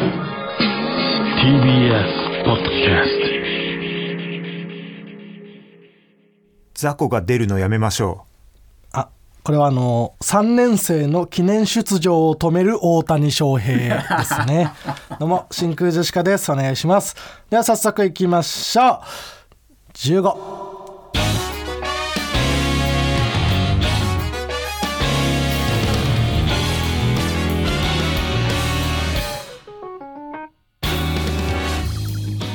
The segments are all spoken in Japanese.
TBS ポッドキャス雑魚が出るのやめましょあこれはあの3年生の記念出場を止める大谷翔平ですね。どうも真空ジェシカです。お願いします。では早速いきましょう。15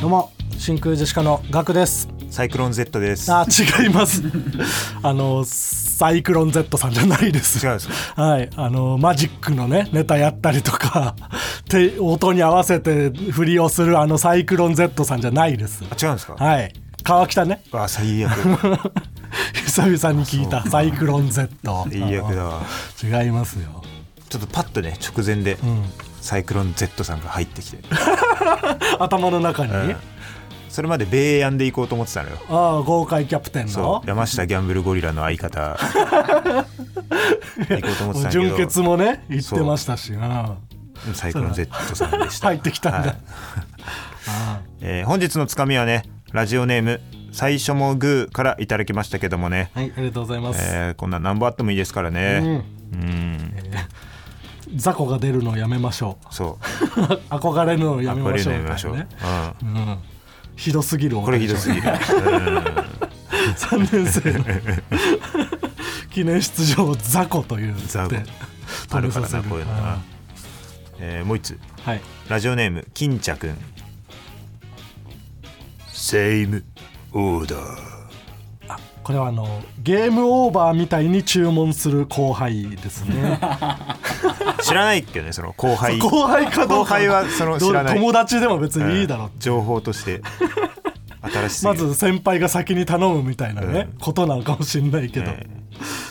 どうも真空ジェシカのガクです。うサイクロン Z です。あ違います。あのサイクロン Z さんじゃないです。違うんです。かはい。あのマジックのねネタやったりとか手音に合わせて振りをするあのサイクロン Z さんじゃないです。あ違うんですか？はい。川北ね。あ最悪 久々に聞いたサイクロン Z 最悪だわ。違いますよ。ちょっとパッとね直前で、んサイクロン Z さんが入ってきて、頭の中に、うん。それまで米安で行こうと思ってたのよ。ああ豪快キャプテンそのう。山下ギャンブルゴリラの相方。行こうと思ってたんだけど。純潔もね言ってましたし。なサイクロン Z さんでした。入ってきたんだ、はい。えー本日のつかみはねラジオネーム最初もグーからいただきましたけどもね、はいありがとうございます、えーこんな何本あってもいいですからね。うん雑魚が出るのをやめましょそう。う 憧れるのをやめましょうやめましょう、うん。うん、ひどすぎるこれひどすぎる、3年生の。記念出場を雑魚という雑あるからなこういうのな、えーもう一つ。はい。ラジオネーム金茶くん。セイムオーダーこれはあのゲームオーバーみたいに注文する後輩ですね。知らないけどねその後輩。後輩かどうか後輩はその知らない。友達でも別にいいだろううん。情報として新しまず先輩が先に頼むみたいなね、うん。ことなのかもしれないけど、え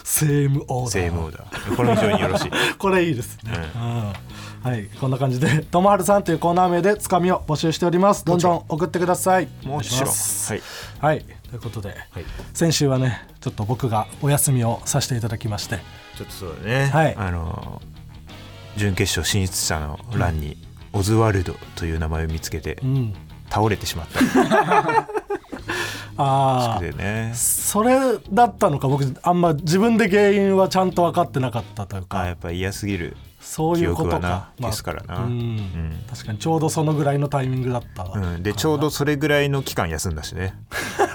セームオーダーセイムオーダーこれも非常によろしい。これいいですね、うん。はいこんな感じで「ともはるさん」というコーナー名でつかみを募集しております。どんどん送ってください。もちろん。はい。はいということで、はい先週はねちょっと僕がお休みをさせていただきまして。ちょっとそうだね、はい。あの準決勝進出者の欄に、オズワルドという名前を見つけてうん倒れてしまった。ああでね。それだったのか僕あんま自分で原因はちゃんと分かってなかったというあかやっぱ嫌すぎる。そういうことか。まあですからな。うん。うん。確かにちょうどそのぐらいのタイミングだった、うん、でちょうどそれぐらいの期間休んだしね。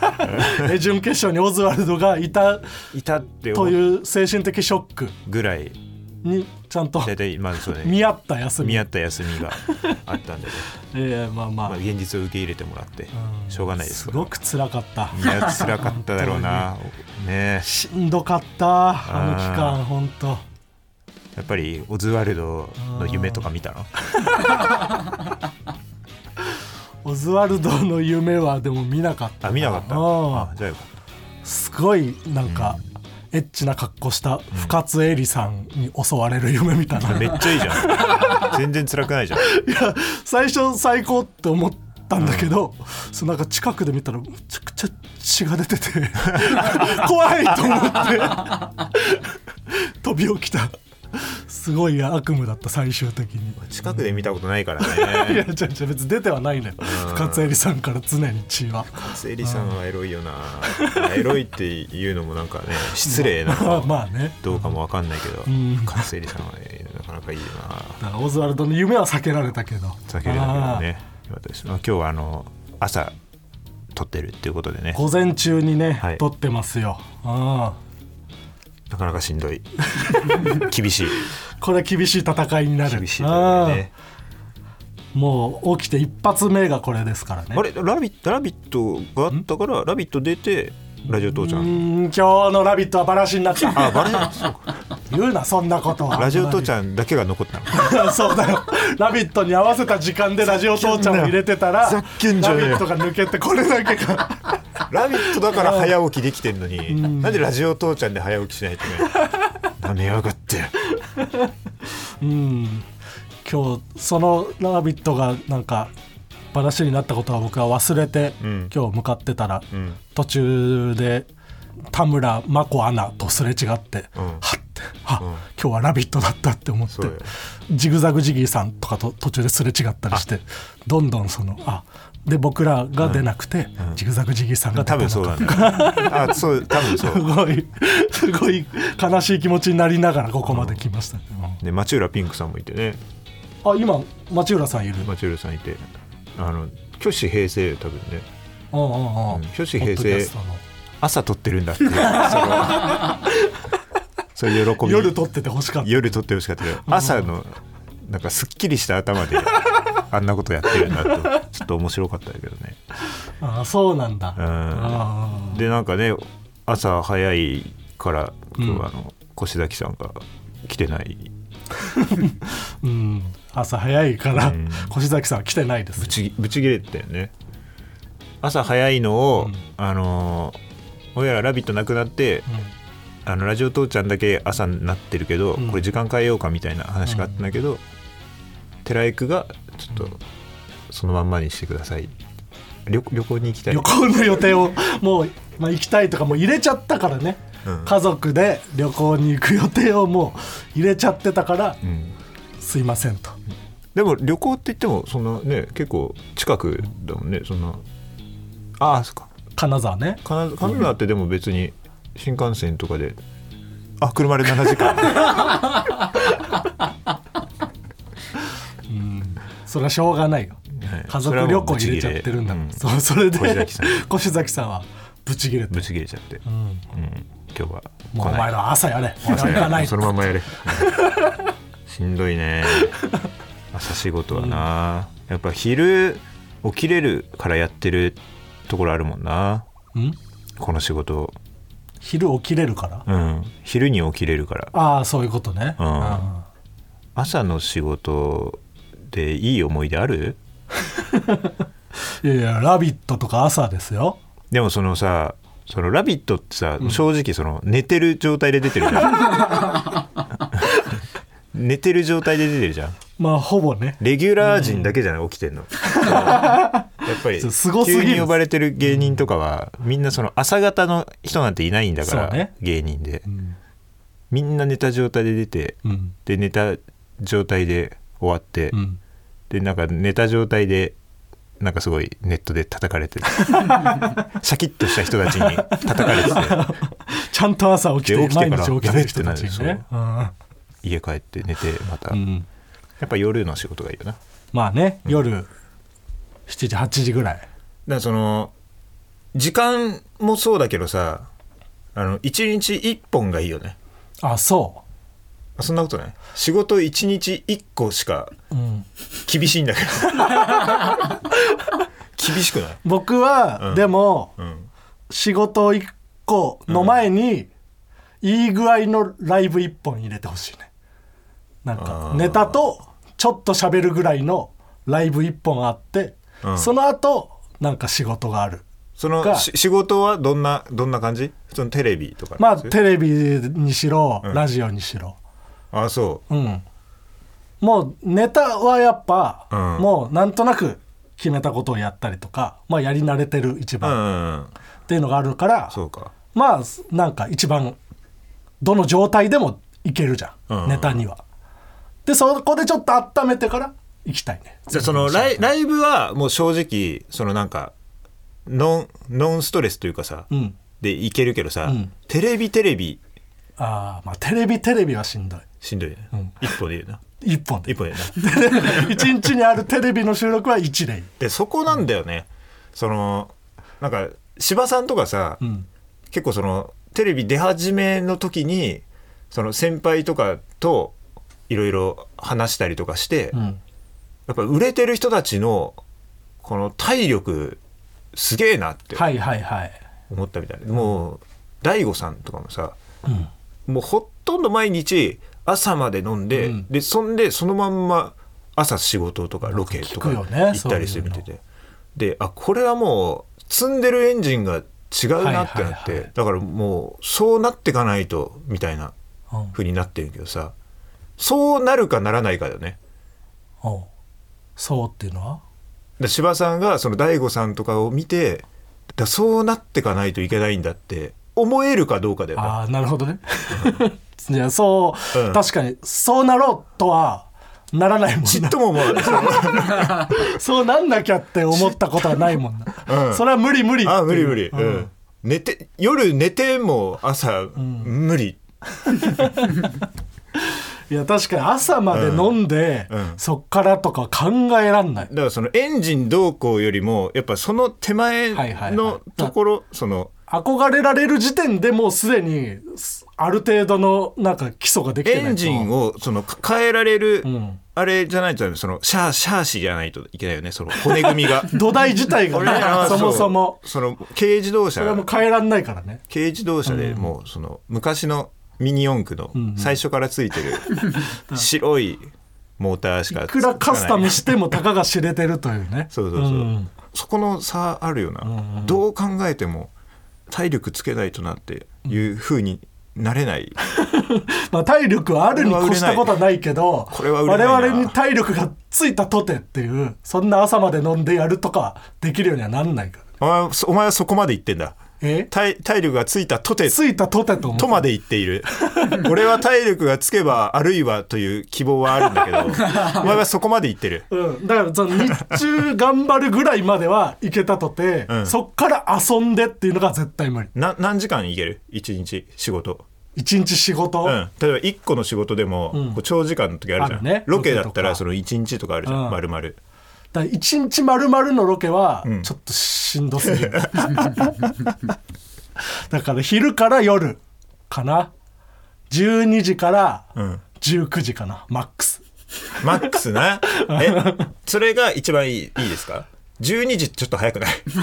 え準決勝にオズワルドがいたいたってという精神的ショック。ぐらいにちゃんと大体まあそうね。見合った休み。見合った休みがあったんでね、ええまあまあ、まあ、現実を受け入れてもらってうん。しょうがないです。すごく辛かった。いや辛かっただろうな。ね。しんどかったあの期間本当。やっぱりオズワルドの夢とか見たの？オズワルドの夢はでも見なかったあ見なかった。うんあじゃあよかっすごいなんか、エッチな格好した深津絵里さんに襲われる夢みたいな、ためっちゃいいじゃん。全然辛くないじゃん。いや最初最高って思ったんだけど、そうなんか近くで見たらめちゃくちゃ血が出てて 怖いと思って飛び起きたすごい悪夢だった最終的に。近くで見たことないから いやね違う違う別に出てはないのよ深津絵里さんから常に血は。セリさんはエロいよな。エロいっていうのもなんかね 失礼なまあまあね。どうかもわかんないけどん。カセリさんはねなかなかいいよな。だからオズワルドの夢は避けられたけど。避けれたけどね。よかったですまあ今日はあの朝撮ってるっていうことでね。午前中にね、はい。撮ってますよ。ああなかなかしんどい。厳しい。これ厳しい戦いになる。厳しい戦いね。もう起きて一発目がこれですからね。あれ？ラビットラビットがあったからラビット出てラジオ父ちゃうん今日の「ラビット!」はバラシになった。あバレないそうか。言うなそんなことは。ラジオ父ちゃゃんだけが残った そうだよ「ラビット!」に合わせた時間でラジオ父ちゃんを入れてたらラビットが抜けてこれだけがラビットだから早起きできてんのになんでラジオ父ちゃんで早起きしないとね。なめやがって。うん。今日その「ラビット!」がなんか話になったことは僕は忘れて、うん。今日向かってたら、うん。途中で田村真子アナとすれ違って、うん。はって。あ、うん。今日は「ラビット!」だったって思ってジグザグジギーさんとかと途中ですれ違ったりしてどんどんそのあで僕らが出なくて、ジグザグジギーさんが出たの多分そうだかね。あそう多分そう。すごいすごい悲しい気持ちになりながらここまで来ました。ね、で町浦ピンクさんもいてね。うんあ今町浦さんいる。町浦さんいてあの挙手平成多分ね。うんうんうんうん挙手平成朝撮ってるんだっていう そういう喜び。夜撮っててほしかった。夜撮ってほしかった朝のなんかすっきりした頭で あんなことやってるんだとちょっと面白かったけどね。あそうなんだ、うん。あでなんかね朝早いから今日はあの越崎さんが来てない。ー うん。朝早いから、うん。越崎さんは来てないですぶちぶち切れてたよね。朝早いのを、うん。あのー俺ら「ラビット!」なくなってあのラジオ父ちゃんだけ朝になってるけど、うん。これ時間変えようかみたいな話があったんだけど、寺井くがちょっとそのまんまにしてください。旅旅行に行きたい。旅行の予定をもう、まあ、行きたいとかもう入れちゃったからね、うん。家族で旅行に行く予定をもう入れちゃってたからうん。すいませんと。でも旅行って言ってもそんなね結構近くだもんねそんな。ああそっか。金沢ね。金金沢ってでも別に新幹線とかであ車で7時間。それはしょうがないよ。はい。家族旅行入れちゃってるんだもん、うん。そうそれで越崎さん。越崎さんはブチ切れてぶち切れちゃって、うん。うん、今日はもうお前ら朝やれ。俺は行かない。そのままやれ。しんどいね。朝仕事はな、やっぱ昼起きれるからやってるところあるもんな。うん。この仕事昼起きれるから？うん。昼に起きれるから。ああそういうことね、うん。うん。朝の仕事でいい思い出ある？いやいや「ラビット!」とか朝ですよ。でもそのさ「そのラビット!」ってさ、正直その寝てる状態で出てるじゃん。寝てる状態で出てるじゃん。まあほぼね。レギュラー陣だけじゃない、起きてんの やっぱりすごすぎる。急に呼ばれてる芸人とかは、みんなその朝方の人なんていないんだから、ね。芸人で。うん、みんな寝た状態で出てうん。で寝た状態で終わって、うん、でなんか寝た状態でなんかすごいネットで叩かれてる シャキッとした人たちに叩かれてて ちゃんと朝起きてで起きてから毎日起きてる人たちにやべね家帰って寝てまた、やっぱ夜の仕事がいいよな。まあね夜7時8時ぐらい。らその時間もそうだけどさあの1日1本がいいよね。あそそんなことない。仕事1日1個しかう、うん、厳しいんだけど。厳しくない、僕は、うん。でもうん、仕事1個の前に、いい具合のライブ1本入れてほしいね。なんかネタとちょっと喋るぐらいのライブ1本あって、うん。その後なんか仕事がある。その仕事はどんなどんな感じ？そのテレビとかまあテレビにしろ、うん。ラジオにしろ。あそう。ん。もうネタはやっぱ、うん。もうなんとなく決めたことをやったりとかまあやり慣れてる一ううん番うんうん。っていうのがあるから、そうか。まあなんか一番どの状態でもいけるじゃん、うん。ネタには。でそこでちょっと温めてから行きたいね。じゃあそのライライブはもう正直そのなんかノンノンストレスというかさ、うん。でいけるけどさ、うん。テレビテレビ。ああまあテレビテレビはしんどい。しんどいね、うん。一歩でいいよな。一本で。一歩でいいな。一日にあるテレビの収録は一例でそこなんだよね。そのなんか芝さんとかさ、うん。結構そのテレビ出始めの時にその先輩とかといろいろ話したりとかして、うんやっぱ売れてる人たちのこの体力すげえなってはいはいはい。思ったみたいな、もう大悟さんとかもさうん。もうほとんど毎日朝まで飲んで、うん。でそんでそのまんま朝仕事とかロケとか行ったりして見てて、で。あこれはもう積んでるエンジンが違うなってなって、はいはいはいだからもうそうなってかないとみたいなうん。風になってるけどさそうなるかならないかだよね。そうっていうのは？で柴さんがその大悟さんとかを見てだそうなってかないといけないんだって思えるかどうかだよなああなるほどね。いやそう、うん。確かにそうなろうとはならないもんちっなとも思わない。そ のそうなんなきゃって思ったことはないもんな、うん。それは無理無理あ無理無理、ううん。ん寝て夜寝ても朝、無理いや確かに朝まで飲んで、うん。うん。そっからとか考えらんない。だからそのエンジンどうこうよりもやっぱその手前はいはいはい。のところその憧れられる時点でもうすでにある程度のなんか基礎ができてないと。エンジンをその変えられる、ん。あれじゃないとそのシャーシャーシじゃないといけないよね。その骨組みが。土台自体がねそもそも。うその軽自動車。それはもう変えらんないからね。軽自動車でもうその昔のミニ四駆の最初からついてる 白いモーターしかい。くらカスタムししてもたかが知れてるというね。そうそうそう、んそこの差あるよな、どう考えても体力つけないとなっていう風になれない、まあ、体力はあるに越したことはないけどこれは我々に体力がついたとてっていうそんな朝まで飲んでやるとかできるようにはなんないからお前そお前はそこまで言ってんだ。え体体力がついたとてついたとてととまで言っている。俺は体力がつけばあるいはという希望はあるんだけど お前はそこまで言ってる。うん、だからその日中頑張るぐらいまではいけたとて、うん。そっから遊んでっていうのが絶対無理。な何時間いける？一日仕事。一日仕事、うん、例えば1個の仕事でも、長時間の時あるじゃん、ね。ロケだったらその1日とかあるじゃん、うん。丸々だ一日丸々のロケはん。ちょっとしんどすぎる、だから昼から夜かな。12時からうん。19時かな。マックス。マックスな えそれが一番いいいいですか？12時ちょっと早くない？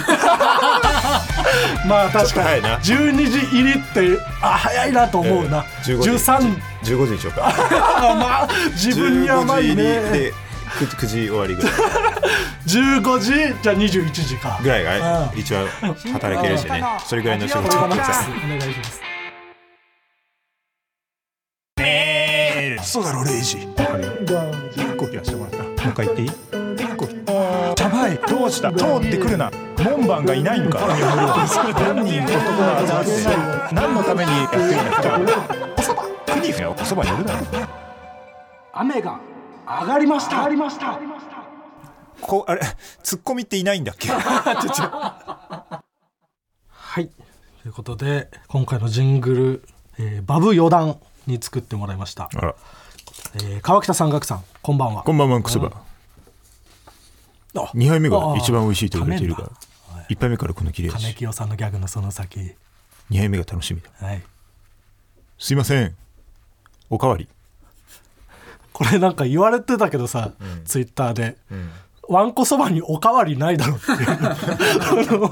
まあ確かに。ちょっと早いな。12時入りってあ早いなと思うな、15時。13 15時にしようか。あまあ自分に甘い15時入りねで 9, 9時終わりぐらい。15時じゃあ21時か。ぐらいがうん。一番働けるしね。それぐらいの仕事をお願いしますそうだろレイジ。1個切らしてもらった。もう一回言っていい？1個。やばいどうした？通ってくるな。門番がいないんか。何人男が集まって。何のためにやってるんだおそば。クニフやおそばにいるだろ。雨が上がりました。上がりました。こうあれツッコミっていないんだっけ？はい。ということで今回のジングル、えーバブ余談に作ってもらいました、あら。えー川北山岳さんこんばんは。こんばんはクそばあ。2杯目があ一番美味しいと言われているが噛めん1杯目からこの切れ金味清さんのギャグのその先。2杯目が楽しみだ。はい。すいません。おかわりこれなんか言われてたけどさ、ツイッターで、わん。こそばにおかわりないだろっていう。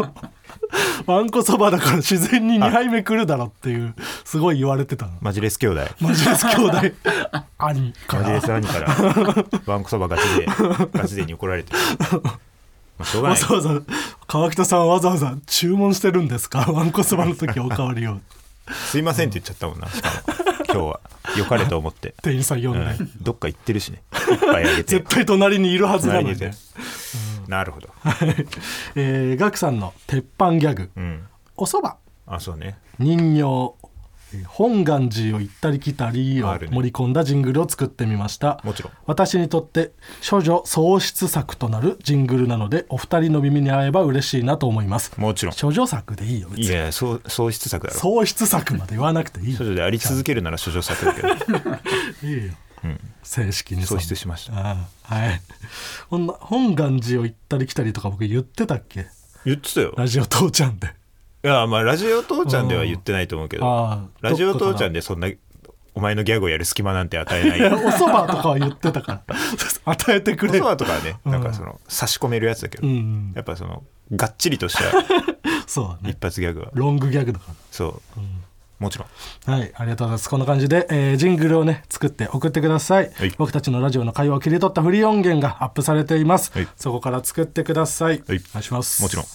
わんこそばだから自然に2杯目来るだろっていうすごい言われてたの。マジレス兄弟。マジレス兄弟。兄かマジレらス兄から。ワンコそばガチでガチでに怒られてる。まあしょうがない。わざわざ川北さんわざわざ注文してるんですか？わんこそばの時おかわりを。すいませんって言っちゃったもんなしかも今日は良かれと思って、店員さん呼んで、うん、どっか行ってるしね。一杯あげて。絶対隣にいるはずなのにね。隣にいて、なるほど。えー、ガクさんの鉄板ギャグ。うん。おそばあそうね。人形。えー本願寺を行ったり来たりを盛り込んだジングルを作ってみました。もちろん。私にとって処女喪失作となるジングルなのでお二人の耳に合えば嬉しいなと思います。もちろん。処女作でいいよいやそう喪失作だろ。喪失作まで言わなくていい。よ処女であり続けるなら処女作だけど。いいよ、正式に喪な。失しました。ああはい。ほんな本願寺を行ったり来たりとか僕言ってたっけ？言ってたよ。ラジオ父ちゃんで。いやまあラジオ父ちゃんでは言ってないと思うけど。ラジオ父ちゃんででそんなお前のギャグをやる隙間なんて与えない。お蕎麦とかは言ってたから。与えてくれ。おそばとかはねなんかその差し込めるやつだけど、うんやっぱそのがっちりとした そうだね。一発ギャグは。ロングギャグだかそう、もちろん。らはいありがとうございます。こんな感じで、えージングルをね作って送ってください、はい。僕たちのラジオの会話を切り取ったフリー音源がアップされています、はい。そこから作ってください、はい。お願いします。もちろん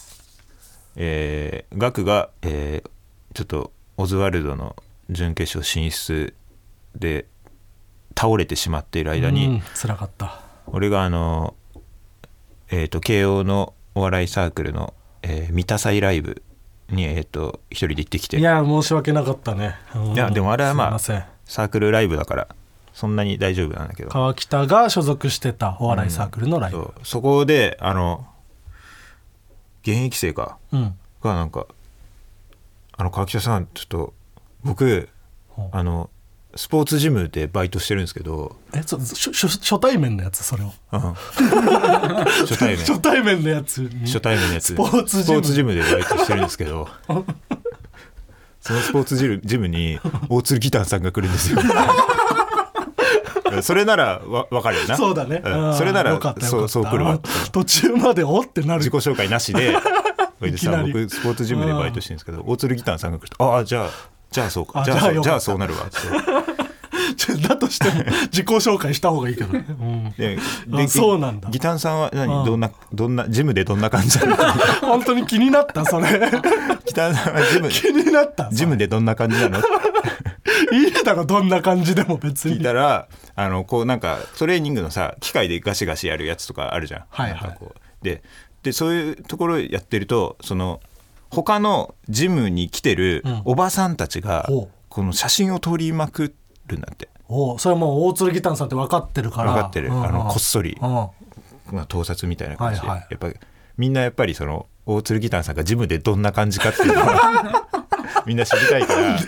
えー、ガクが、えーちょっとオズワルドの準決勝進出で倒れてしまっている間に、うん辛かった。俺があのえっ、と慶応のお笑いサークルの、えー、三田祭ライブに、えっと一人で行ってきて。いや申し訳なかったね、うん。いやでもあれはまあサークルライブだからそんなに大丈夫なんだけど。川北が所属してたお笑いサークルのライブ、そう。そこであの現役生か。うん。がなんか「あの川北さんちょっと僕あのスポーツジムでバイトしてるんですけど、えそ初初初対面のやつそれを。うん。初対面。初対面のやつに。初対面のやつ。スポーツジム。でバイトしてるんですけど。そのスポーツジムジムに大鶴ギターさんが来るんですよ それならわ分かるよな。そうだね、ん。うんそれならそうそう来るわ。途中までおってなる。自己紹介なしで 僕スポーツジムでバイトしてるんですけど大鶴ギターさんが来ると「ああじゃあじゃあそうか。あじゃあそうじゃあそうなるわ」ってだとしても 自己紹介した方がいいけどね、うん。であそうなんだ。ギターさんは何？うん。どんなどんなジムでどんな感じなの？本当に気になったそれ。ギターさんはジム気になったジムでどんな感じなの？いいだろどんな感じでも別聞いにたらあのこうなんかトレーニングのさ機械でガシガシやるやつとかあるじゃん。はいはい。なんかこう。ででそういうところやってるとその他のジムに来てるうん。おばさんたちが、ほう。この写真を撮りまくるんだって。おう。それはもう大鶴ギターさんって分かってるから。分かってる、うんあのこっそり、うん。まあ、盗撮みたいな感じで、はいはい。やっぱりみんなやっぱりその大鶴ギターさんがジムでどんな感じかっていうのは みんな知りたいから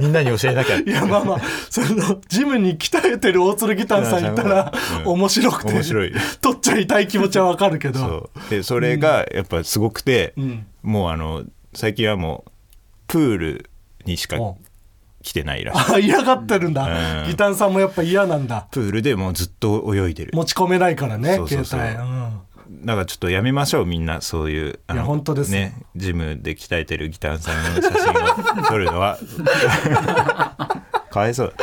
みんなに教えなきゃいやまあまあそのジムに鍛えてる大鶴ギターさんいたらうん。面白くて面白い。取っちゃいたい気持ちは分かるけど。そう。でそれがやっぱすごくて、うん。もうあの最近はもうプールにしか来てないらしい。あ嫌がってるんだ、うん。ギターさんもやっぱ嫌なんだ。プールでもうずっと泳いでる。持ち込めないからね携帯、うんだからちょっとやめましょうみんなそういうあいや本当です。よねジムで鍛えてるギターさんの写真を撮るのは。かわいそう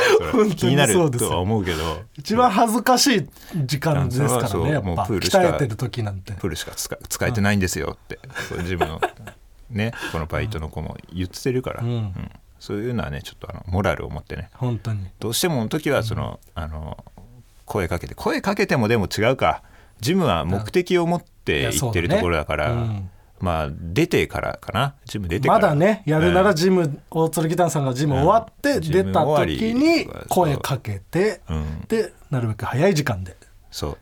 気になるとは思うけど。一番恥ずかしい時間ですからねやっぱ。プールしか鍛えてる時なんて。プールしか使使えてないんですよって、そういうジムのねこのバイトの子も言ってるから、うん。そういうのはねちょっとあのモラルを持ってね。本当に。どうしてもの時はその、あの声かけて声かけてもでも違うかジムは目的を持って行ってるところだから、まあ出てからかな。ジム出てから。まだねやるならうんジム、大鶴ギターさんがジム終わってうん。出た時に声かけて、うん。でなるべく早い時間でそう。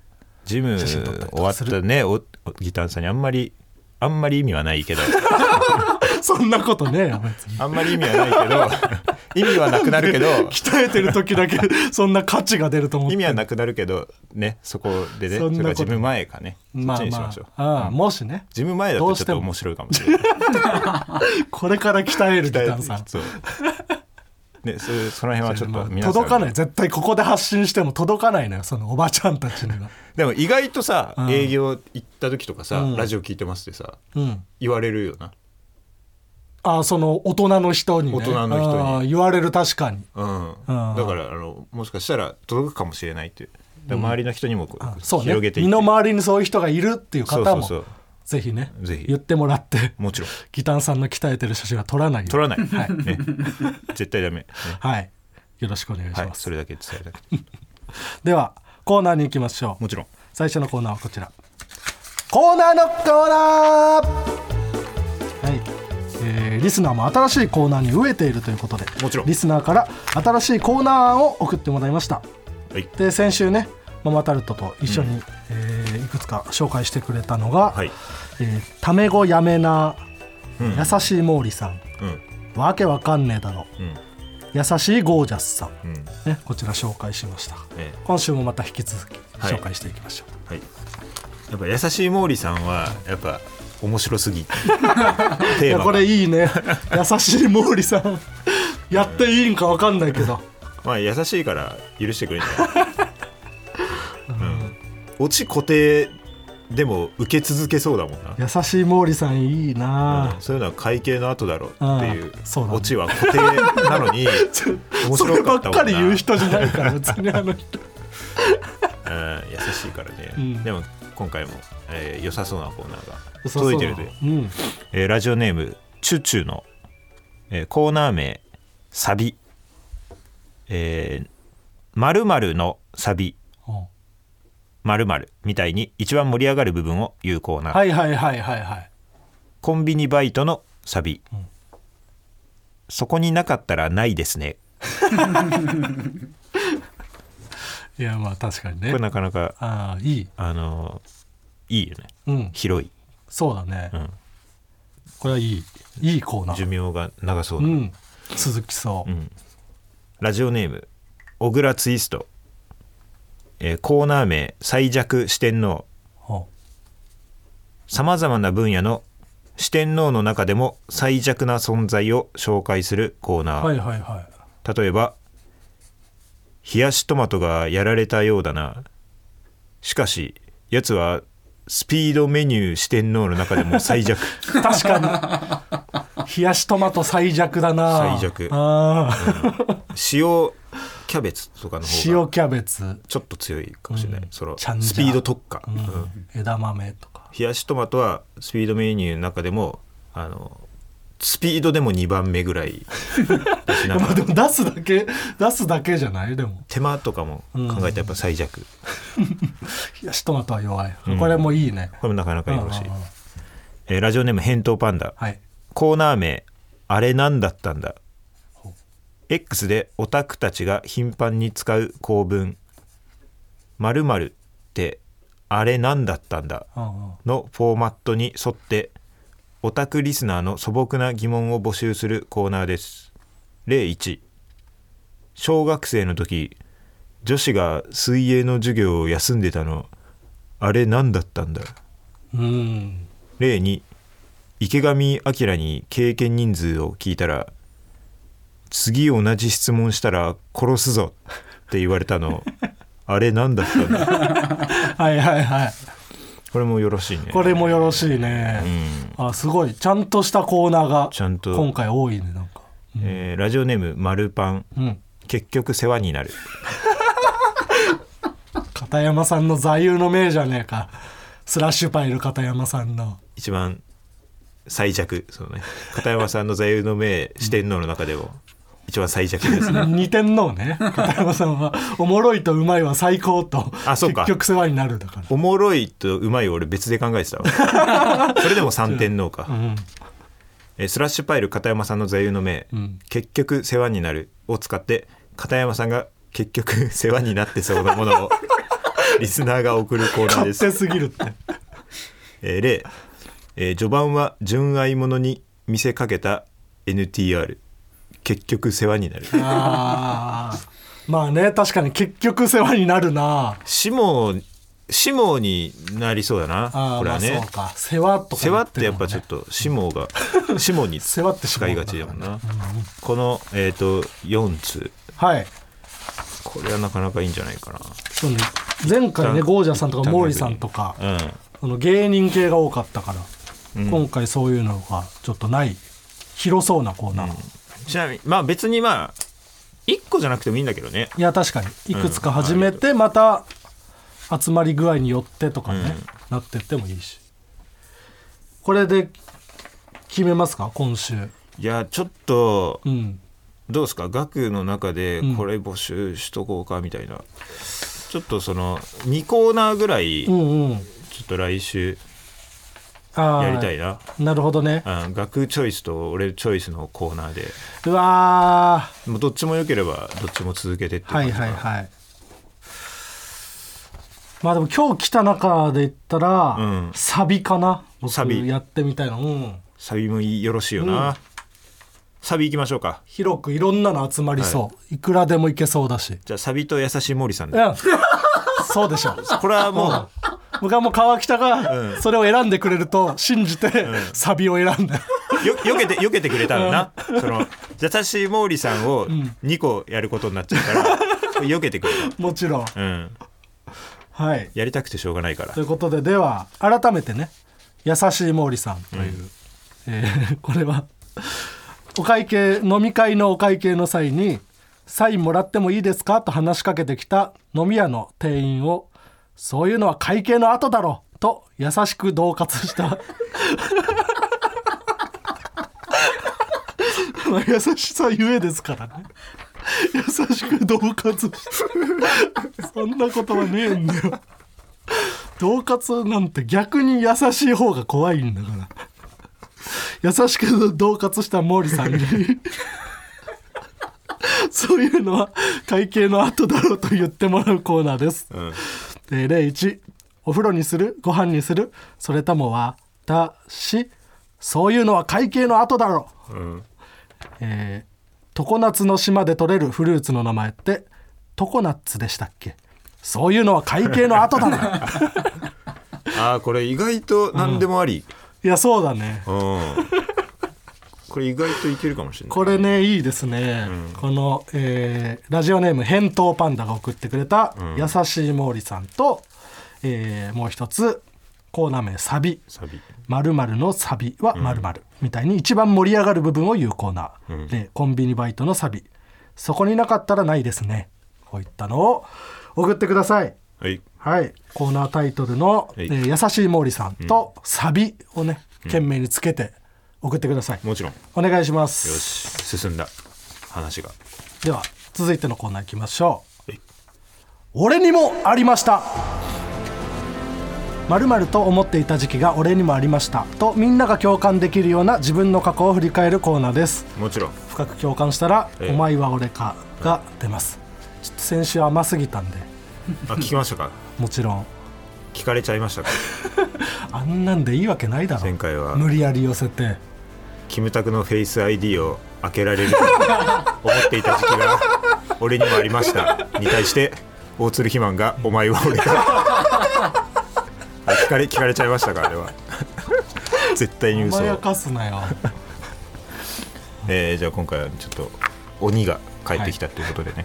ジム終わったねおおギターさんにあんまりあんまり意味はないけど そんなことね。あんまり意味はないけど 意味はなくなるけど鍛えてる時だけそんな価値が出ると思って。意味はなくなるけどねそこでねそれからジム前かね。そっちにしましょう、あああもしね。ジム前だとちょっと面白いかもしれない。これから鍛えるギターさ。んそう。ねそれその辺はちょっと皆さん。届かない。絶対ここで発信しても届かないのよそのおばちゃんたちには。でも意外とさ、うん。営業行った時とかさ、うん。ラジオ聞いてますってさうん。言われるよなああその大人の人にね。大人の人に。言われる確かに。うん、うん。だからあのもしかしたら届くかもしれないって周りの人にもこう、あそうね。広げてい身って。の回りにそういう人がいるっていう方もそうそうそう。ぜひねぜひ。言ってもらってもちろん。ギターさんの鍛えてる写真は撮らないよ取らない、ね、絶対ダメ、ね。はい。よろしくお願いしはい。ます、それだけ伝えたくではコーナーに行きましょう。もちろん。最初のコーナーはこちら。コーナーのコーナーはい、えーリスナーも新しいコーナーに飢えているということでもちろん。リスナーから新しいコーナーを送ってもらいました。はい。で先週ねママタルトと一緒に、えーいくつか紹介してくれたのが、はい。えータメ語やめな、うん。優しい毛利さん。うん。わけわかんねえだろ。うん。優しいゴージャスさん、うん。ね、こちら紹介しました。え今週もまた引き続きはい紹介していきましょう、えはい。やっぱ優しい毛利さんはやっぱ面白すぎ。テーマこれいいね。優しい毛利さん。やっていいんかわかんないけど。まあ優しいから許してくれんじゃない、うん、オチ固定でも受け続けそうだもんな。優しい毛利さんいいな。うん。そういうのは会計の後だろうっていう。オチは固定なのに 面それ白ばっかり言う人じゃないから別にあの人。うん。優しいからね、うん。でも今回も、えー良さそうなコーナーが届いてるで、う。ん。えーラジオネームチュチュの、えーコーナー名サビ。えー〇〇のサビ。うん。〇〇みたいに一番盛り上がる部分を言うコーナー、はいはいはいはいはい。コンビニバイトのサビ、そこになかったらないですね いやまあ確かにね。これなかなかああいい。あのいいよね。うん。広い、そうだね、うん、これはいい。いいコーナー。寿命が長そうな、うん。続きそう、うん。ラジオネーム小倉ツイスト、えーコーナー名最弱四天王。ほさまざまな分野の四天王の中でも最弱な存在を紹介するコーナー、うはいはいはい。例えば「冷やしトマトがやられたようだな」しかしやつはスピードメニュー四天王の中でも最弱。確かに。冷やしトマト最弱だな。最弱。ああ、塩キャベツとかの方が塩キャベツ、ちょっと強いかもしれない、うん。そのスピード特化、うん。うん。枝豆とか。冷やしトマトはスピードメニューの中でもあのスピードでも2番目ぐらい。まあでかも出すだけ出すだけじゃない？でも。手間とかも考えたらやっぱ最弱、冷やしトマトは弱い、うん。これもいいね。これもなかなかよろしい。うんうんうん、えーラジオネーム返答パンダ。はい。コーナー名「あれなんだったんだ。ほう」X でオタクたちが頻繁に使う構文「〇〇ってあれなんだったんだ」うんうん。のフォーマットに沿ってオタクリスナーの素朴な疑問を募集するコーナーです。例1小学生の時女子が水泳の授業を休んでたのあれ何だったんだ？うん。例2池上彰に経験人数を聞いたら次同じ質問したら殺すぞって言われたの あれ何だったんだ？はいはいはいこれもよろしいね。これもよろしいね、うん。あすごい。ちゃんとしたコーナーがちゃんと。今回多いねなんか。えーラジオネーム「マルパン。うん」結局世話になる。片山さんの座右の銘じゃねえか。スラッシュパイル片山さんの。一番最弱そうね。片山さんの座右の銘四天王の中でも一番最弱ですね。二天王ね。片山さんは「おもろいとうまいは最高」とあそうか。結局世話になるだから。おもろいとうまいを俺別で考えてたわ。それでも三天王か、うん。えースラッシュパイル片山さんの座右の銘、うん。結局世話になるを使って片山さんが結局世話になってそうなものを リスナーが送るコーナーです。勝手すぎるって。えー例、えー序盤は純愛者に見せかけた NTR 結局世話になる。あー。まあね確かに結局世話になるな。シモシモになりそうだな。これはね。まあ世話とか世話ってやっぱちょっととシモが シモに世話ってしまう使いがちだもんな。このえっ、と4通。はい。これはなかなかいいんじゃないかそうね。前回ねゴージャスさんとか毛利さんとかなその芸人系が多かったから、うん。今回そういうのがちょっとない広そうなコーナー、うんちなみにまあ別にまあ1個じゃなくてもいいんだけどね。いや確かに。いくつか始めてまた集まり具合によってとかね、うん。なってってもいいし。これで決めますか？今週。いやちょっとうん。どうですか？額の中でうん。これ募集しとこうかみたいな、ちょっとその2コーナーぐらいちょうん。うんっと来週やりたいな、なるほどね。うん、額チョイスと俺チョイスのコーナーで。うわもうどっちも良ければどっちも続けてっていうーはいはいはい。まあでも今日来た中で言ったら、うんサビかな。僕サビ。やってみたいの。うん。サビもいいよろしいよな、うん。サビ行きましょうか。広くいろんなの集まりそう、い、くらでもいけそうだし。じゃあサビと優しい森さんで。うん。そうでしょこれはもう僕はもう川北がうん。それを選んでくれると信じてサビを選んだ、よよけてよけてくれたのな、その優しい毛利さんを2個やることになっちゃうから、よけてくれもちろん。た、うん、はい。やりたくてしょうがないから。ということででは改めてね優しい毛利さんという、えーこれはお会計飲み会のお会計の際に「サインもらってもいいですか?」と話しかけてきた飲み屋の店員を「そういうのは会計の後だろ!」と優しく恫喝した。優しさゆえですからね。優しく恫喝そんなことはねえんだよ。恫喝なんて逆に優しい方が怖いんだから。優しく恫喝した毛利さんに。そういうのは会計の後だろうと言ってもらうコーナーです、ん。えー例1お風呂にするご飯にするそれとも私そういうのは会計の後だろ。う、ん。えー常夏の島で採れるフルーツの名前って常ナッツでしたっけ？そういうのは会計の後だろ ああこれ意外と何でもあり、いやそうだね。うんこれ意外といけるかもしれない。これねいいですね、この、えーラジオネーム返答パンダが送ってくれた優しい毛利さんと、えーもう一つコーナー名サビ。サビ。〇〇のサビは〇〇。みたいに一番盛り上がる部分を言うコーナー、でコンビニバイトのサビ。そこになかったらないですね。こういったのを送ってください。はい。はい。コーナータイトルの、はい。えー優しい毛利さんとサビをね懸命につけて送ってください、もちろん。よお願いします。し進んだ話が。では続いてのコーナー行きましょう。はい俺にもありました。まるまると思っていた時期が俺にもありました。とみんなが共感できるような自分の過去を振り返るコーナーです。もちろん。深く共感したら「ええ。お前は俺か」が出ます。ちょっと先週甘すぎたんで。あ聞きましたか？もちろん。聞かれちゃいましたか？あんなんでいいわけないだろ。前回は。無理やり寄せてキムタクのフェイス ID を開けられると思っていた時期が俺にもありました。に対して大鶴ひまんが「お前は俺か」あ聞かれ聞かれちゃいましたかあれは。絶対に嘘甘やかすなよ。えーじゃあ今回はちょっと鬼が帰ってきたということでね、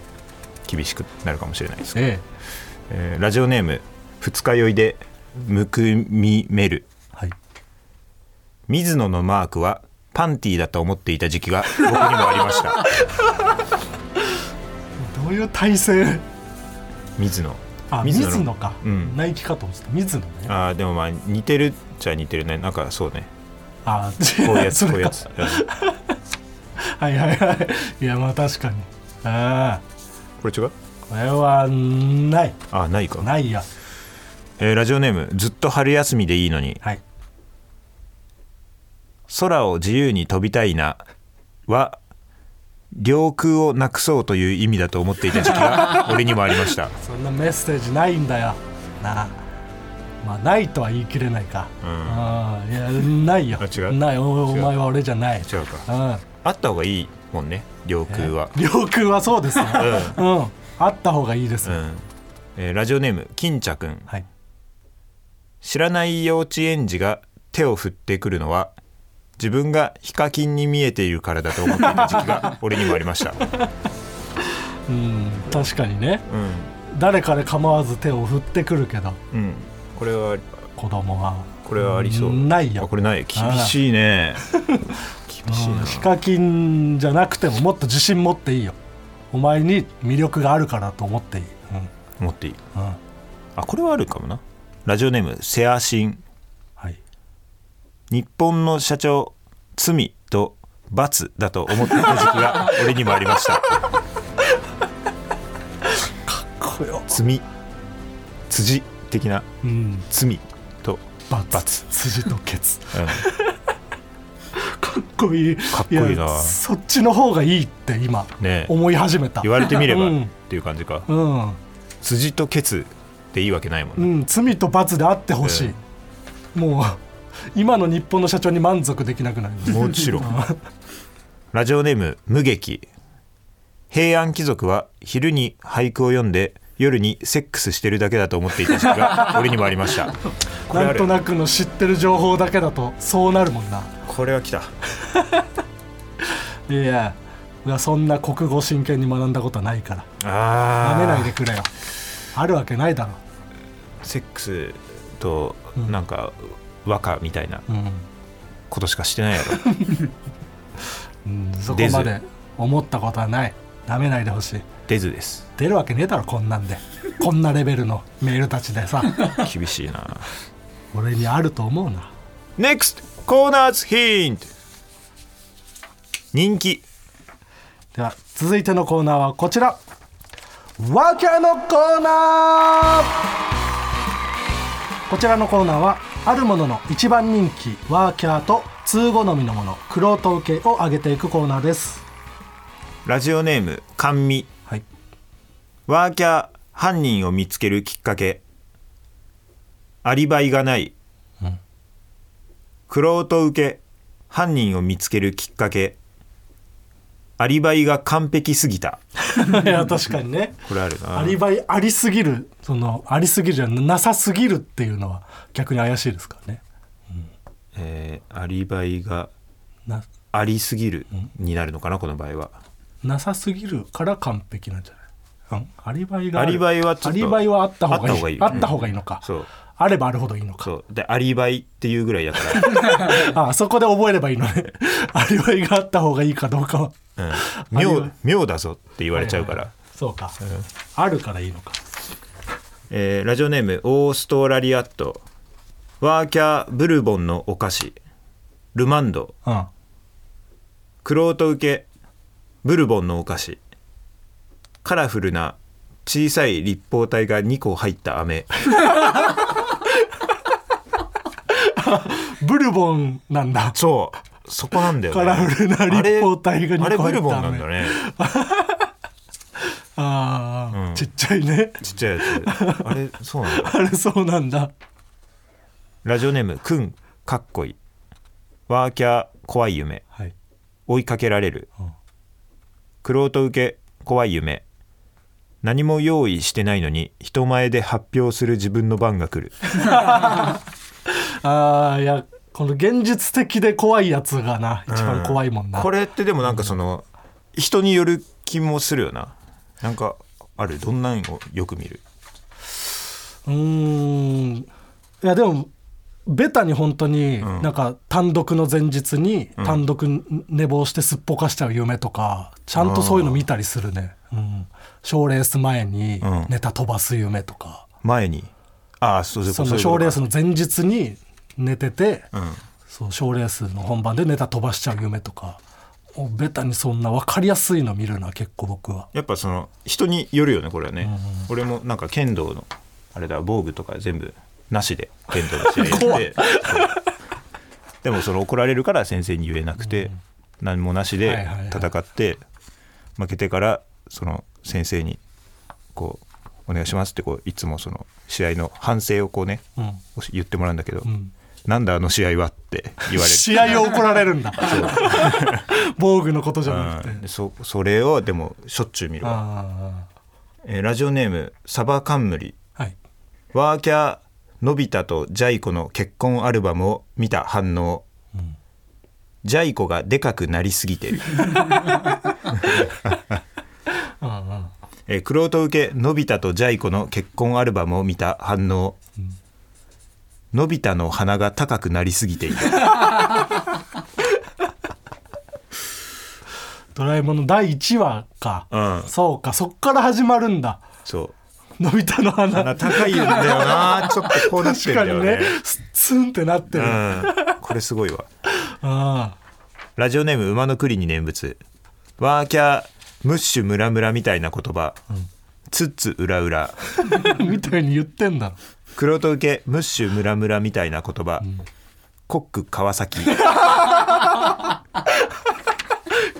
厳しくなるかもしれないですけど、ええ。ーラジオネーム二日酔いでむくみめるえはい。水野のマークはパンティーだと思っていた時期が僕にもありました。どういう体勢？水野。あ水野か、うん。ナイキかと思ってた。水野ね。あーでもまあ似てるっちゃ似てるね。なんかそうね。あこういうやつ こういうやつ、うん。はいはいはい。いやまあ確かに。ああこれ違う？これはない。あないか、ないや。えーラジオネームずっと春休みでいいのに。はい空を自由に飛びたいなは領空をなくそうという意味だと思っていた時期が 俺にもありました。そんなメッセージないんだよ。なあ。まあないとは言い切れないか、うん。ああいやないよ。あ違う？ない。お前は俺じゃない。違うか。うん。あった方がいいもんね領空は。領空はそうですよ。うん。あった方がいいです、うん、えーラジオネーム金茶くん。はい。知らない幼稚園児が手を振ってくるのは自分がヒカキンに見えているからだと思っていた時期が俺にもありました、うん確かにね。うん。誰かで構わず手を振ってくるけど。うん、これは子供は。これはありそう。ないよあこれない。厳しいね。厳しいなヒカキンじゃなくてももっと自信持っていいよ。お前に魅力があるからと思っていい、持っていい。うん。うん、あこれはあるかもな。ラジオネームセアシン。はい日本の社長罪と罰だと思っていた時期が 俺にもありました。こよ。罪。辻的なうん罪と罰。罰。辻とケツ。うん。かっこいい。かっこいいな。やそっちの方がいいって今ねえ。思い始めた。言われてみればっうん。ていう感じか。うん、辻とケツっていいわけないもんうねん、罪と罰であってほしい、もう今の日本の社長に満足できなくなるもちろん。ラジオネーム無劇。平安貴族は昼に俳句を読んで夜にセックスしてるだけだと思っていた時期が 俺にもありました。なんとなくの知ってる情報だけだとそうなるもんな。これは来た。いやいやそんな国語真剣に学んだことはないから。あなめないでーくれよ。あるわけないだろ。セックスとうん。なんか和歌みたいなうん、ことしかしてないやろ。うん、そこまで思ったことはない。なめないでほしい。デズです。出るわけねえだろこんなんで。こんなレベルのメールたちでさ。厳しいな。俺にあると思うな。NEXT コーナーズヒント人気。では続いてのコーナーはこちら。ワーキャーのコーナー。こちらのコーナーはあるものの一番人気ワーキャーと通好みのものクロート受けを上げていくコーナーです。ラジオネーム甘味。はい。ワーキャー犯人を見つけるきっかけ。アリバイがない、クロート受け犯人を見つけるきっかけアリバイが完璧すぎた。いや確かにね。これあるな。アリバイありすぎる。そのありすぎるじゃなさすぎるっていうのは逆に怪しいですからね。えーアリバイがなありすぎるになるのかなこの場合は。なさすぎるから完璧なんじゃない、うん、アリバイがアリバイはちょっとアリバイはあった方がいい。あった方がいい。あった方がいいのか。そうあればあるほどいいのか。そう。でアリバイっていうぐらいだから。あそこで覚えればいいのね。アリバイがあった方がいいかどうかは。うん、妙イ。妙だぞって言われちゃうから、そうか、あるからいいのか。えーラジオネームオーストラリアット。ワーキャーブルボンのお菓子。ルマンド。うん。クロート受けブルボンのお菓子。カラフルな小さい立方体が2個入った飴 ブルボンなんだ。そう。そこなんだよ、ね、カラフルな立方体が2個あれあれブルボンなんだね。ああ、うん。ちっちゃいね。ちっちゃいやつ。あれそうなんだ。あれそうなんだ。ラジオネームくんかっこいい。ワーキャー怖い夢。はい。追いかけられる。うん。クロ受け怖い夢。何も用意してないのに人前で発表する自分の番が来る ああいやこの現実的で怖いやつがな一番怖いもんな、これってでもなんかその人による気もするよな。なんかある？どんなんをよく見る？うーん。いやでもベタに本当にん。なんか単独の前日にん。単独寝坊してすっぽかしちゃう夢とかちゃんとそういうの見たりするね。うん。賞、レース前にうん。ネタ飛ばす夢とか、前に？ああそうその賞レースの前日に寝ててうん。そう賞レースの本番でネタ飛ばしちゃう夢とかベタにそんな分かりやすいの見るな結構僕は。やっぱその人によるよねこれはね、俺もなんか剣道のあれだ防具とか全部なしで剣道の試合やって でもその怒られるから先生に言えなくて、何もなしで戦って負けてからその先生にこうお願いしますってこういつもその試合の反省をこうねうん。言ってもらうんだけど、ん。なんだあの試合はって言われる試合を怒られるんだ。防具のことじゃなくて。うん。でそそれをでもしょっちゅう見るわ、あえーラジオネームサバカンムリ。あはい。ワーキャーのび太とジャイ子の結婚アルバムを見た反応、ジャイ子がでかくなりすぎてる、うんうんえー、クロート受けのび太とジャイ子の結婚アルバムを見た反応、のび太の鼻が高くなりすぎている。ドラえもんの第1話か、うん。そうか。そっから始まるんだ。そう。のび太の鼻。鼻高いんだよな。ちょっとこうなってるんだよね。ね。スツンってなってる、あうん、これすごいわ。あラジオネーム馬の栗に念仏。ワーキャームッシュムラムラみたいな言葉、ツッツ裏裏みたいに言ってんだクロート受けムッシュムラムラみたいな言葉、コック川崎。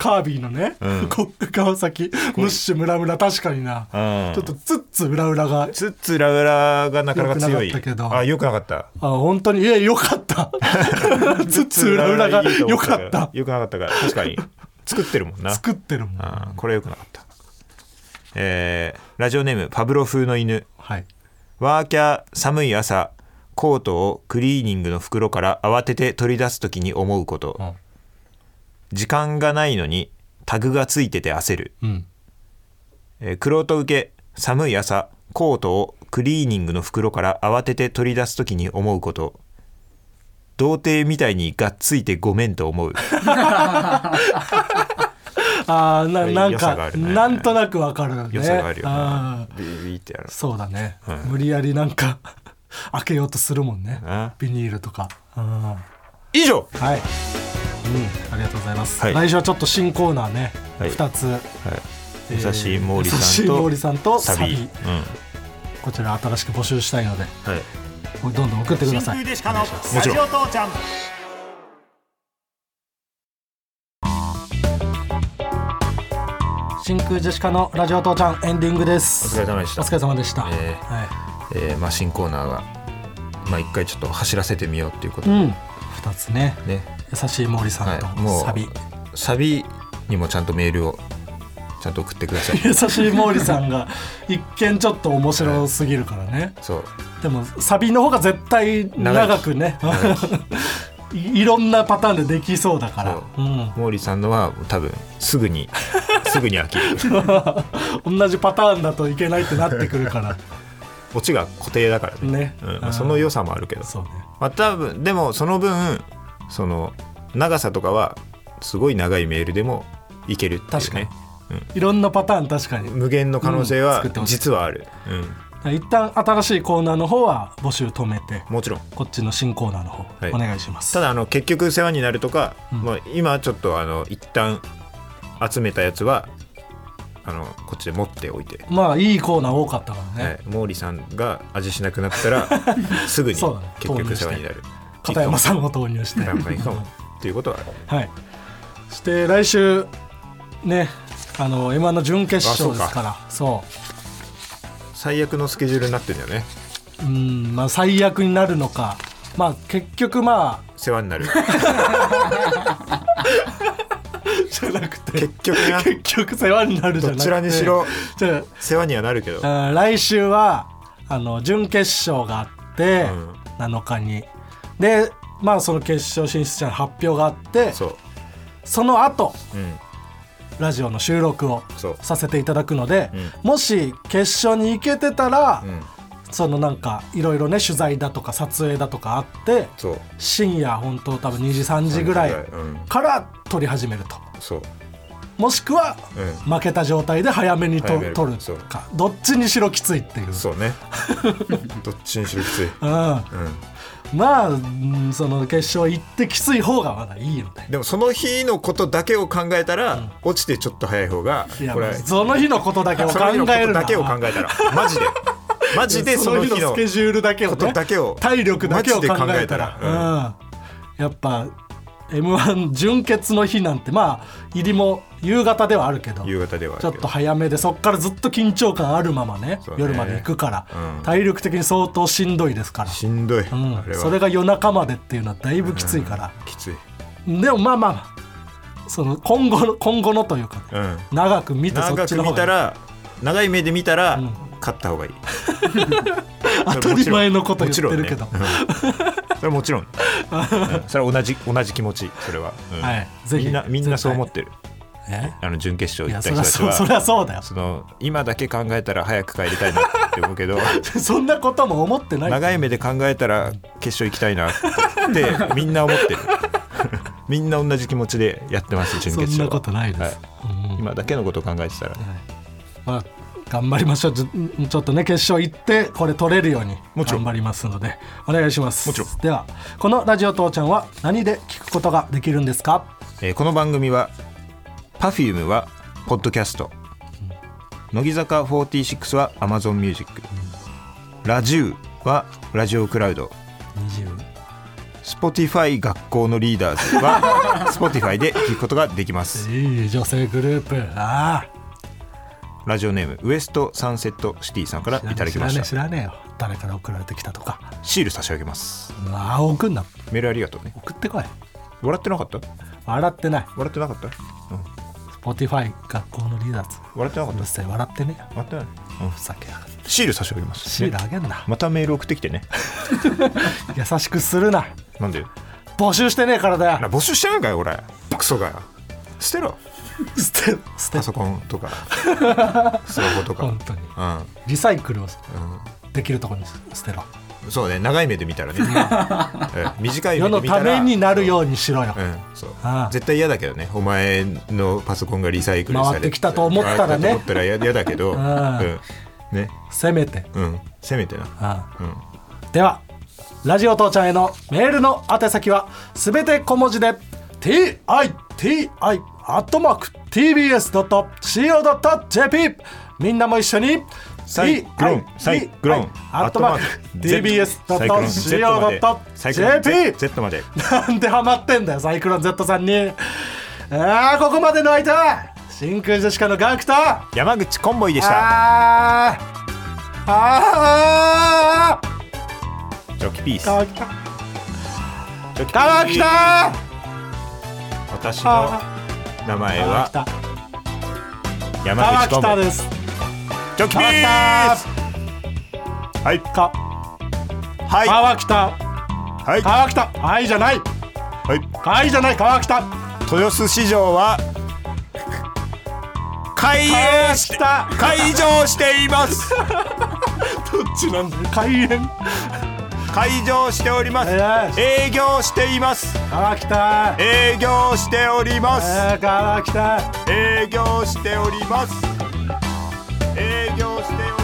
カービィのね、うん。コック川崎。ムッシュムラムラ。確かにな、うん。ちょっとツッツ裏裏が。ツッツ裏裏がなかなか強い。あよくなかった。あ本当に。いやよかった。ツッツ裏裏がいいとよ思かった。よくなかったから。確かに作ってるもんな。作ってるもん。あーこれよくなかった。えーラジオネームパブロ風の犬。はい。ワーキャー寒い朝コートをクリーニングの袋から慌てて取り出す時に思うこと、うん。時間がないのにタグがついてて焦る、うん。えー、クロート受け寒い朝コートをクリーニングの袋から慌てて取り出す時に思うこと童貞みたいにがっついてごめんと思う。あーななんか、ね。なんとなくわかるね。良さがあるよあなー。ビビビってやる。そうだね、はい無理やりなんか 開けようとするもんね。あビニールとか。うん。以上。はい、うん、ありがとうございます、はい。来週はちょっと新コーナーね、はい。2つ、はい。えー優しい毛利さんとさんとサビ。うん。こちら新しく募集したいので。はいどんどん送ってください。もちろん。真空ジェシカのラジオ父ちゃんエンディングです。お疲れ様でした。お疲れ様でした、えーはい。えー、まあ新コーナーはまあ一回ちょっと走らせてみようということ。二、うん、つね。ね。優しい毛利さんと、はい、サビ。サビにもちゃんとメールをちゃんと送ってください。優しい毛利さんが一見ちょっと面白すぎるからね。そう。でもサビの方が絶対長くね。い いろんなパターンでできそうだから。そう。うん。毛利さんのは多分すぐに すぐに飽きる。同じパターンだといけないってなってくるから。オチが固定だからね。ね。うん。まあうん。その良さもあるけど。ね。まあ多分でもその分その長さとかはすごい長いメールでもいけるっていう確かに。ね、いろんなパターン確かに。うん、無限の可能性うん。は実はある、うん、一旦新しいコーナーの方は募集止めてもちろん。こっちの新コーナーの方はい。お願いします、ただあの結局世話になるとか、うん。まあ、今ちょっとあの一旦集めたやつはあのこっちで持っておいて、まあいいコーナー多かったからね、はい、毛利さんが味しなくなったら すぐに結局世話になる。片山さんを投入して。片山さんいいかも。っていうことはある。はい。そして来週ねあの m 1の準決勝ですから。そう最悪のスケジュールになってるよね。うんまあ最悪になるのか。まあ結局ま世話になる。あ じゃなくて結局な。結局世話になるじゃなくて。どちらにしろじゃ世話にはなるけど。来週はあの準決勝があって、うん。7日に。でまあその決勝進出者の発表があってその後うんラジオの収録をさせていただくので、うもし決勝に行けてたら、うん。そのなんかいろいろね取材だとか撮影だとかあって深夜本当多分2時3時ぐらいうん。から撮り始めると。もしくはうん。負けた状態で早めにと早めるか。どっちにしろきついっていう。そうね。どっちにしろきつい、うん、うん、まあうんその決勝行ってきつい方がまだいいよね。でもその日のことだけを考えたら、落ちてちょっと早い方がこれその日のことだけを考その日のこえるなとだけを考えたら マジで。マジでその日のスケジュールだけを、体力だけを考えたら。マジで考えたら。うん。やっぱ m 1準決の日なんてまあ入りも夕方ではあるけど夕方ではちょっと早めでそっからずっと緊張感あるままねね。夜まで行くから、うん。体力的に相当しんどいですから、しんどい、うん。それが夜中までっていうのはだいぶきついから、きつい、でもまあまあその今後の今後のというかね、うん、長く見てそっ長くちの方が見たら長い目で見たら、ん勝った方がいい。当たり前のこと言ってるけど、んね。うん。それはもちろん、うん。それは同じ同じ気持ちそれは、うん。はい。ぜひ。みんなみんなそう思ってる。え？あの準決勝い行った人たちは。そりゃそうだよ。その今だけ考えたら早く帰りたいなって思うけど。そんなことも思ってない。長い目で考えたら決勝行きたいなってみんな思ってる。みんな同じ気持ちでやってます準決勝は。そんなことないです、はい。うん。今だけのことを考えてたらまあ頑張りましょう。ちょっとね決勝行ってこれ取れるように頑張りますのでお願いします。もちろん。ではこのラジオ父ちゃんは何で聞くことができるんですか？えーこの番組は Perfume はポッドキャスト。乃木坂46は Amazon Music ラジューはラジオクラウド。20 Spotify 学校のリーダーズは Spotify で聞くことができます。いい女性グループ。あラジオネームウエストサンセットシティさんからあいただきました。知らねえよ。誰から送られてきたとか。シール差し上げます。ああ送んな。メールありがとうね。送ってこい。笑ってなかった？笑ってない。笑ってなかった、うん、Spotify 学校のリーダーズ。笑ってなかった？うるせえ笑ってね笑ってない、うん、ふざけやがって。シール差し上げます。シールあげんな。またメール送ってきてね。優しくするな。なんで？募集してねえからだよ。な募集してないかよ俺。クソが。よ捨てろパソコンとか スマホとか。本当に。うリサイクルをん、できるところに捨てろうん、そうね長い目で見たらね、うん。短い世の目で見たら。ためになるようにしろよ。うん、そう。絶対嫌だけどね。お前のパソコンがリサイクルされ回ってきたと思ったらね。回ってきたと思ったら嫌嫌だけど、ね。せめて。うん。せめてな。ではラジオ父ちゃんへのメールの宛先はすべて小文字で TITI アットマーク TBS.CO.JP みんなも一緒に。サイクロンサイクロン。アットマーク TBS.CO.JP Z まで。なんでハマってんだよサイクロン Z さんに。あーここまでの相手は真空ジェシカのガクト。山口コンボイでした。あーあチョキピース。ー川北チョキピース。川北私の川名前は北山川口コです。チョキピーはい。かはい。川北。はい。川北。はいじゃない。はい。はいじゃない川北。豊洲市場は開川園し北。開場しています。どっちなんだよ開園開場しております。営業しています。川北。営業しております。えー川北。営業しております。営業しております